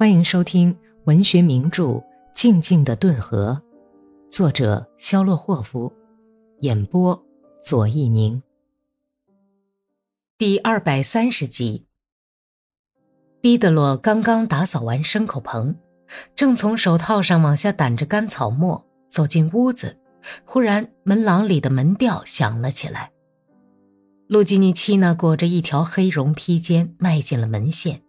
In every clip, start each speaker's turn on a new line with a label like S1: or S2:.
S1: 欢迎收听文学名著《静静的顿河》，作者肖洛霍夫，演播左一宁。第二百三十集。毕德罗刚刚打扫完牲口棚，正从手套上往下掸着干草末，走进屋子，忽然门廊里的门吊响了起来。路基尼奇娜裹着一条黑绒披肩，迈进了门线。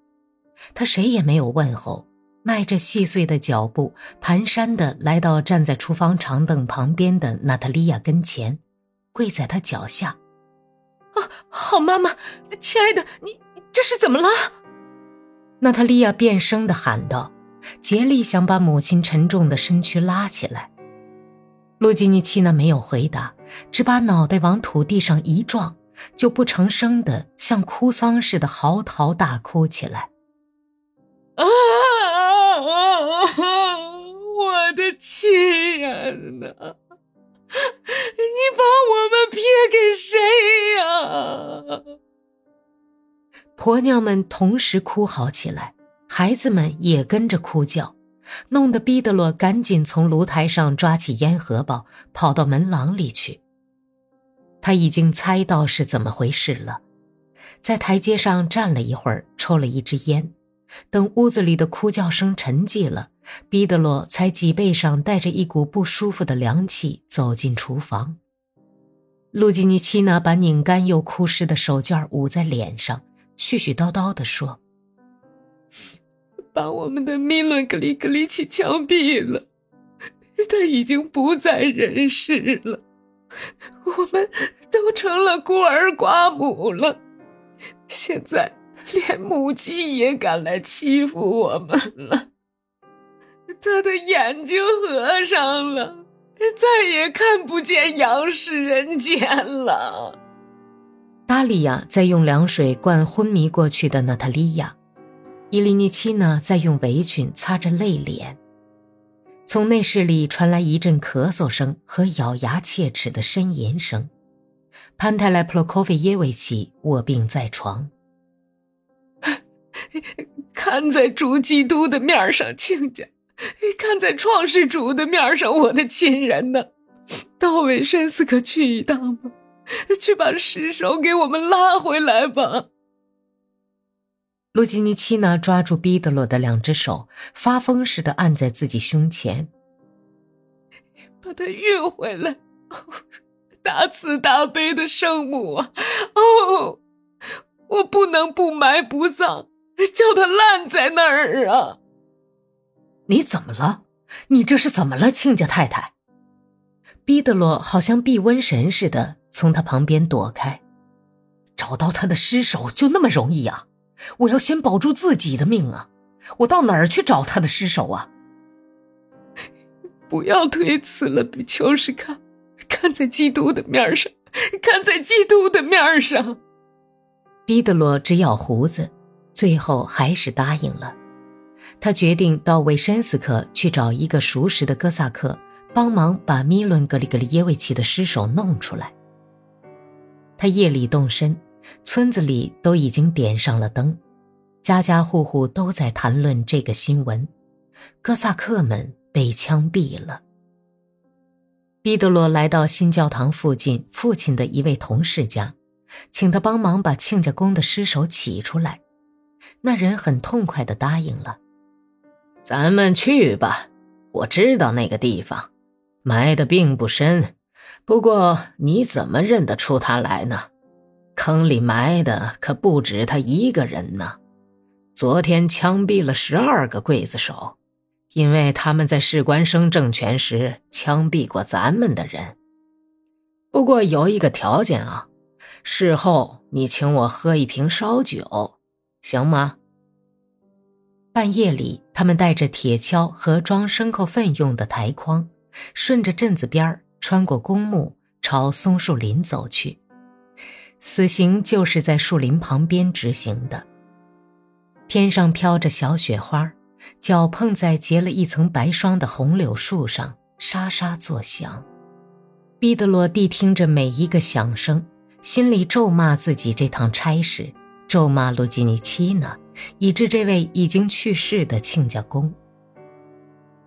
S1: 他谁也没有问候，迈着细碎的脚步，蹒跚地来到站在厨房长凳旁边的娜塔莉亚跟前，跪在她脚下。
S2: “啊，好妈妈，亲爱的，你这是怎么了？”
S1: 娜塔莉亚变声的喊道，竭力想把母亲沉重的身躯拉起来。路基尼奇娜没有回答，只把脑袋往土地上一撞，就不成声的像哭丧似的嚎啕大哭起来。
S2: 啊！我的亲人呐，你把我们撇给谁呀？
S1: 婆娘们同时哭嚎起来，孩子们也跟着哭叫，弄得毕德罗赶紧从炉台上抓起烟盒包，跑到门廊里去。他已经猜到是怎么回事了，在台阶上站了一会儿，抽了一支烟。等屋子里的哭叫声沉寂了，毕德罗才脊背上带着一股不舒服的凉气走进厨房。路基尼奇娜把拧干又哭湿的手绢捂在脸上，絮絮叨叨地说：“
S2: 把我们的米伦格里格里奇枪毙了，他已经不在人世了，我们都成了孤儿寡母了，现在。”连母鸡也敢来欺负我们了。他的眼睛合上了，再也看不见阳世人间了。
S1: 达利亚在用凉水灌昏迷过去的娜塔莉亚，伊利尼奇娜在用围裙擦着泪脸。从内室里传来一阵咳嗽声和咬牙切齿的呻吟声。潘泰莱普洛科菲耶维奇卧病在床。
S2: 看在主基督的面上，亲家；看在创世主的面上，我的亲人呢？到韦申斯克去一趟吧，去把尸首给我们拉回来吧。
S1: 路基尼奇娜抓住毕德罗的两只手，发疯似的按在自己胸前，
S2: 把他运回来。大慈大悲的圣母啊！哦，我不能不埋不葬。叫他烂在那儿啊！
S1: 你怎么了？你这是怎么了，亲家太太？毕德罗好像避瘟神似的从他旁边躲开。找到他的尸首就那么容易啊？我要先保住自己的命啊！我到哪儿去找他的尸首啊？
S2: 不要推辞了，比丘什卡，看在基督的面上，看在基督的面上。
S1: 毕德罗直咬胡子。最后还是答应了，他决定到维申斯克去找一个熟识的哥萨克，帮忙把米伦格里格里耶维奇的尸首弄出来。他夜里动身，村子里都已经点上了灯，家家户户都在谈论这个新闻：哥萨克们被枪毙了。毕德罗来到新教堂附近父亲的一位同事家，请他帮忙把亲家公的尸首起出来。那人很痛快的答应了，
S3: 咱们去吧。我知道那个地方，埋的并不深。不过你怎么认得出他来呢？坑里埋的可不止他一个人呢。昨天枪毙了十二个刽子手，因为他们在士官生政权时枪毙过咱们的人。不过有一个条件啊，事后你请我喝一瓶烧酒。行吗？
S1: 半夜里，他们带着铁锹和装牲口粪用的抬筐，顺着镇子边穿过公墓，朝松树林走去。死刑就是在树林旁边执行的。天上飘着小雪花，脚碰在结了一层白霜的红柳树上，沙沙作响。毕德罗谛听着每一个响声，心里咒骂自己这趟差事。咒骂路基尼奇娜，以致这位已经去世的亲家公。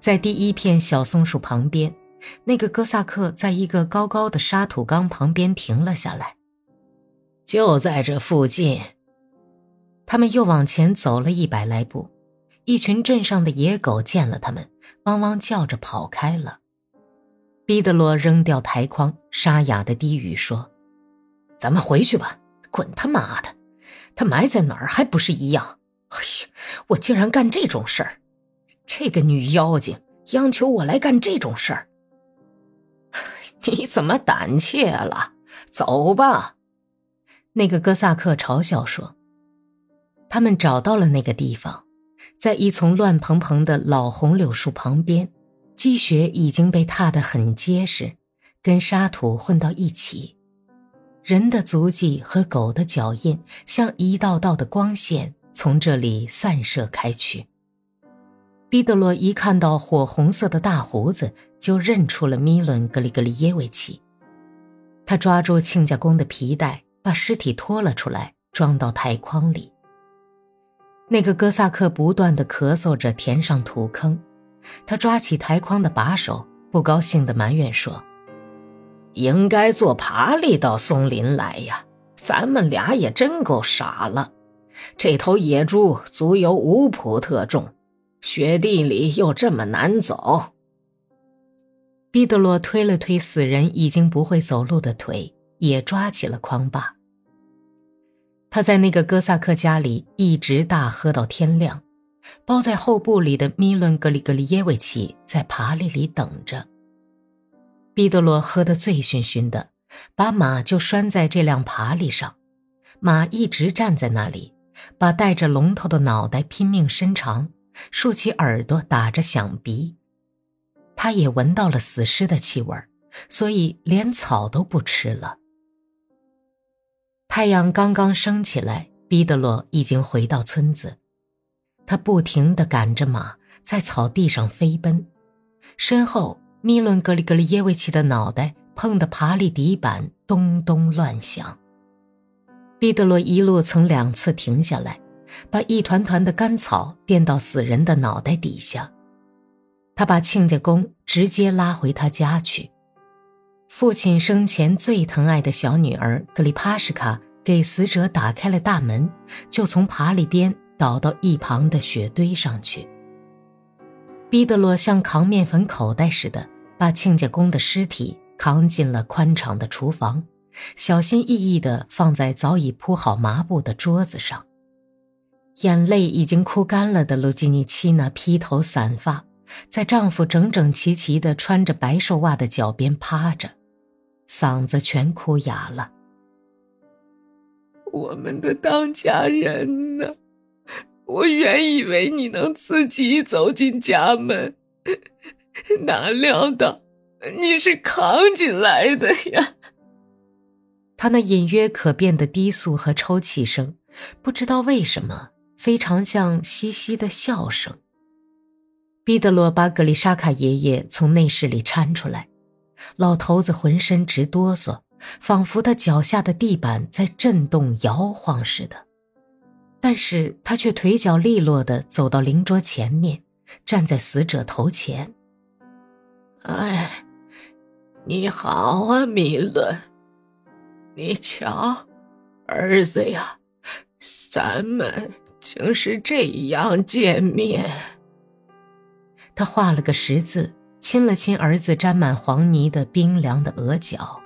S1: 在第一片小松树旁边，那个哥萨克在一个高高的沙土缸旁边停了下来。
S3: 就在这附近。
S1: 他们又往前走了一百来步，一群镇上的野狗见了他们，汪汪叫着跑开了。毕得罗扔掉台筐，沙哑的低语说：“
S3: 咱们回去吧。”滚他妈的！他埋在哪儿还不是一样？哎呀，我竟然干这种事儿！这个女妖精央求我来干这种事儿。你怎么胆怯了？走吧。
S1: 那个哥萨克嘲笑说。他们找到了那个地方，在一丛乱蓬蓬的老红柳树旁边，积雪已经被踏得很结实，跟沙土混到一起。人的足迹和狗的脚印，像一道道的光线，从这里散射开去。毕德罗一看到火红色的大胡子，就认出了米伦·格里格里耶维奇。他抓住亲家公的皮带，把尸体拖了出来，装到台筐里。那个哥萨克不断的咳嗽着，填上土坑。他抓起台筐的把手，不高兴的埋怨说。
S3: 应该坐爬犁到松林来呀！咱们俩也真够傻了。这头野猪足有五普特重，雪地里又这么难走。
S1: 毕德洛推了推死人已经不会走路的腿，也抓起了筐把。他在那个哥萨克家里一直大喝到天亮。包在后部里的米伦格里格里耶维奇在爬犁里等着。彼德罗喝得醉醺醺的，把马就拴在这辆爬犁上，马一直站在那里，把带着龙头的脑袋拼命伸长，竖起耳朵打着响鼻。他也闻到了死尸的气味，所以连草都不吃了。太阳刚刚升起来，彼德罗已经回到村子，他不停地赶着马在草地上飞奔，身后。米伦格里格里耶维奇的脑袋碰得爬犁底板咚咚乱响。彼得罗一路曾两次停下来，把一团团的干草垫到死人的脑袋底下。他把亲家公直接拉回他家去。父亲生前最疼爱的小女儿格里帕什卡给死者打开了大门，就从爬犁边倒到一旁的雪堆上去。彼得罗像扛面粉口袋似的。把亲家公的尸体扛进了宽敞的厨房，小心翼翼地放在早已铺好麻布的桌子上。眼泪已经哭干了的卢基尼奇娜披头散发，在丈夫整整齐齐地穿着白寿袜的脚边趴着，嗓子全哭哑了。
S2: 我们的当家人呢？我原以为你能自己走进家门。哪料到你是扛进来的呀！
S1: 他那隐约可辨的低诉和抽泣声，不知道为什么非常像嘻嘻的笑声。彼得罗把格丽莎卡爷爷从内室里搀出来，老头子浑身直哆嗦，仿佛他脚下的地板在震动摇晃似的，但是他却腿脚利落地走到灵桌前面，站在死者头前。
S2: 哎，你好啊，米伦。你瞧，儿子呀，咱们竟是这样见面。
S1: 他画了个十字，亲了亲儿子沾满黄泥的冰凉的额角。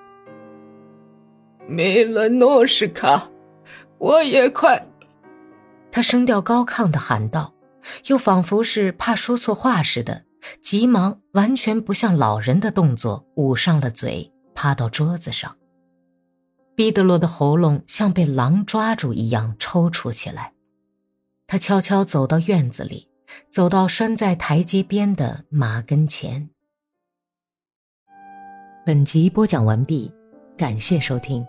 S2: 米伦诺什卡，我也快。
S1: 他声调高亢的喊道，又仿佛是怕说错话似的。急忙，完全不像老人的动作，捂上了嘴，趴到桌子上。彼得罗的喉咙像被狼抓住一样抽搐起来。他悄悄走到院子里，走到拴在台阶边的马跟前。本集播讲完毕，感谢收听。